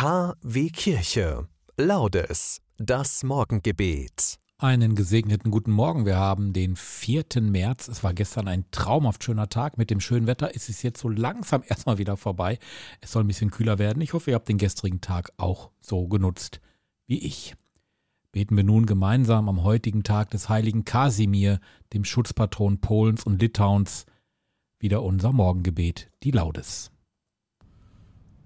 KW Kirche. Laudes. Das Morgengebet. Einen gesegneten guten Morgen. Wir haben den 4. März. Es war gestern ein traumhaft schöner Tag. Mit dem schönen Wetter ist es jetzt so langsam erstmal wieder vorbei. Es soll ein bisschen kühler werden. Ich hoffe, ihr habt den gestrigen Tag auch so genutzt wie ich. Beten wir nun gemeinsam am heutigen Tag des heiligen Kasimir, dem Schutzpatron Polens und Litauens, wieder unser Morgengebet, die Laudes.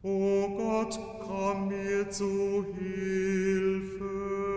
O Gott, komm mir zu Hilfe.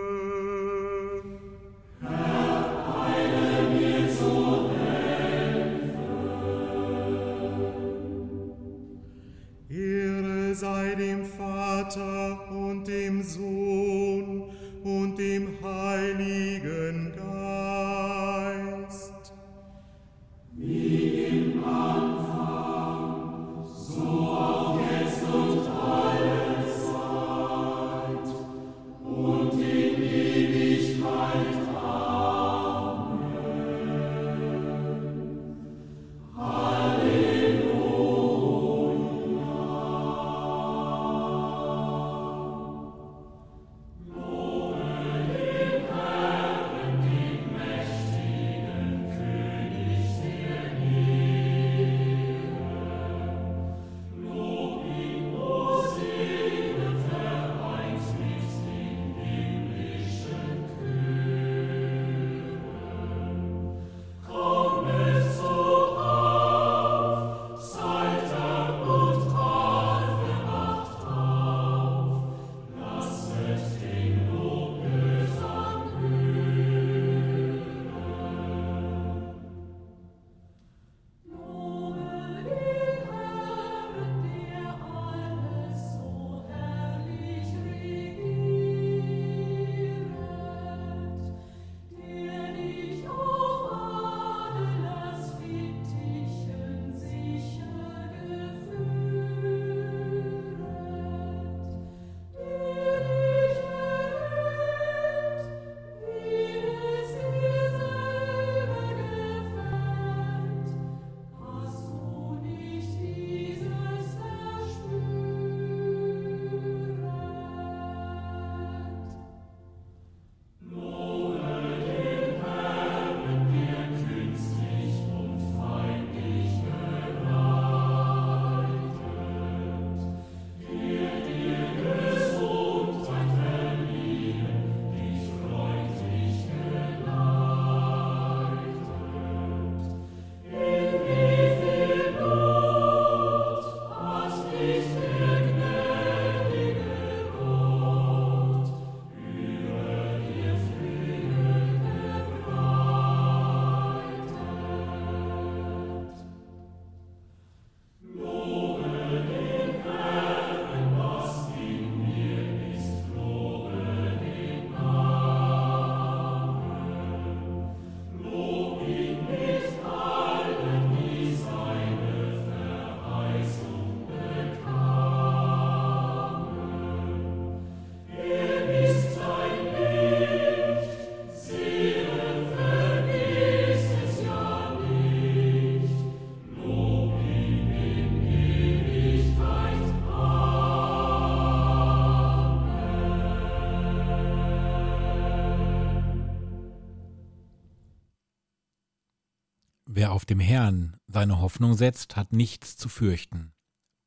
Wer auf dem Herrn seine Hoffnung setzt, hat nichts zu fürchten.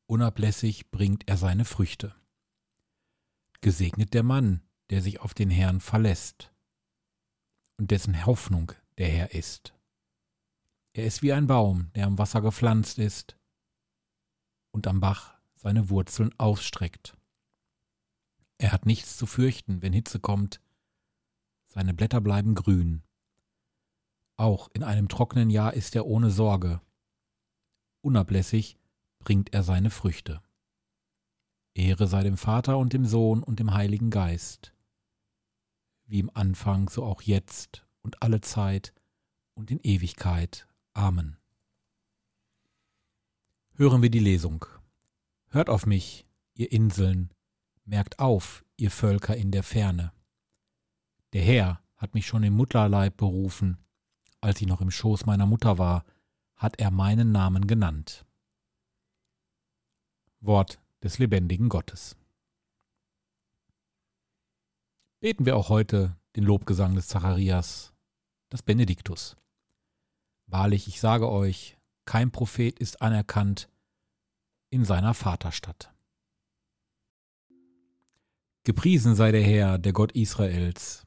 Unablässig bringt er seine Früchte. Gesegnet der Mann, der sich auf den Herrn verlässt und dessen Hoffnung der Herr ist. Er ist wie ein Baum, der am Wasser gepflanzt ist und am Bach seine Wurzeln ausstreckt. Er hat nichts zu fürchten, wenn Hitze kommt, seine Blätter bleiben grün. Auch in einem trockenen Jahr ist er ohne Sorge. Unablässig bringt er seine Früchte. Ehre sei dem Vater und dem Sohn und dem Heiligen Geist, wie im Anfang, so auch jetzt und alle Zeit und in Ewigkeit. Amen. Hören wir die Lesung. Hört auf mich, ihr Inseln, merkt auf, ihr Völker in der Ferne. Der Herr hat mich schon im Mutterleib berufen, als ich noch im Schoß meiner Mutter war, hat er meinen Namen genannt. Wort des lebendigen Gottes. beten wir auch heute den Lobgesang des Zacharias, das Benediktus. Wahrlich, ich sage euch, kein Prophet ist anerkannt in seiner Vaterstadt. Gepriesen sei der Herr, der Gott Israels,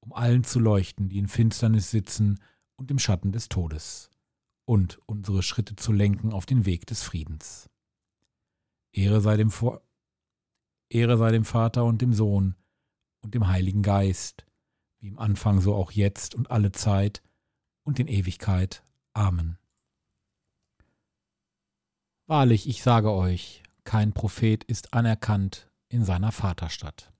um allen zu leuchten, die in Finsternis sitzen und im Schatten des Todes, und unsere Schritte zu lenken auf den Weg des Friedens. Ehre sei dem, Vor Ehre sei dem Vater und dem Sohn und dem Heiligen Geist, wie im Anfang so auch jetzt und alle Zeit und in Ewigkeit. Amen. Wahrlich, ich sage euch, kein Prophet ist anerkannt in seiner Vaterstadt.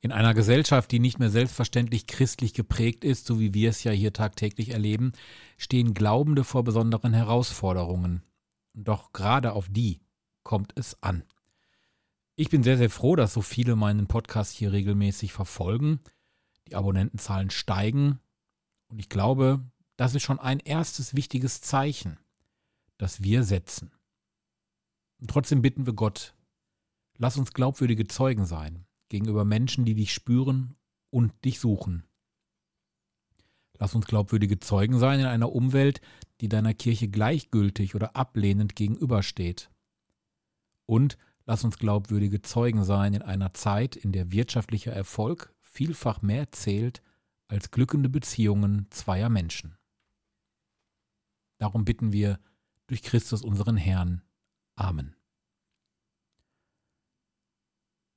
In einer Gesellschaft, die nicht mehr selbstverständlich christlich geprägt ist, so wie wir es ja hier tagtäglich erleben, stehen Glaubende vor besonderen Herausforderungen. Doch gerade auf die kommt es an. Ich bin sehr, sehr froh, dass so viele meinen Podcast hier regelmäßig verfolgen. Die Abonnentenzahlen steigen. Und ich glaube, das ist schon ein erstes wichtiges Zeichen, das wir setzen. Und trotzdem bitten wir Gott, lass uns glaubwürdige Zeugen sein gegenüber Menschen, die dich spüren und dich suchen. Lass uns glaubwürdige Zeugen sein in einer Umwelt, die deiner Kirche gleichgültig oder ablehnend gegenübersteht. Und lass uns glaubwürdige Zeugen sein in einer Zeit, in der wirtschaftlicher Erfolg vielfach mehr zählt als glückende Beziehungen zweier Menschen. Darum bitten wir durch Christus unseren Herrn. Amen.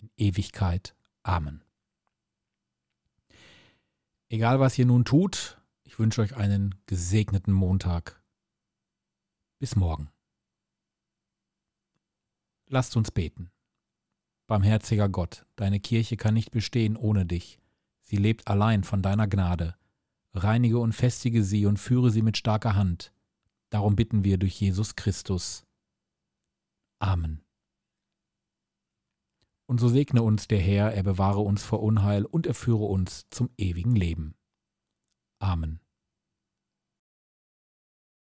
in Ewigkeit. Amen. Egal was ihr nun tut, ich wünsche euch einen gesegneten Montag. Bis morgen. Lasst uns beten. Barmherziger Gott, deine Kirche kann nicht bestehen ohne dich. Sie lebt allein von deiner Gnade. Reinige und festige sie und führe sie mit starker Hand. Darum bitten wir durch Jesus Christus. Amen. Und so segne uns der Herr, er bewahre uns vor Unheil und er führe uns zum ewigen Leben. Amen.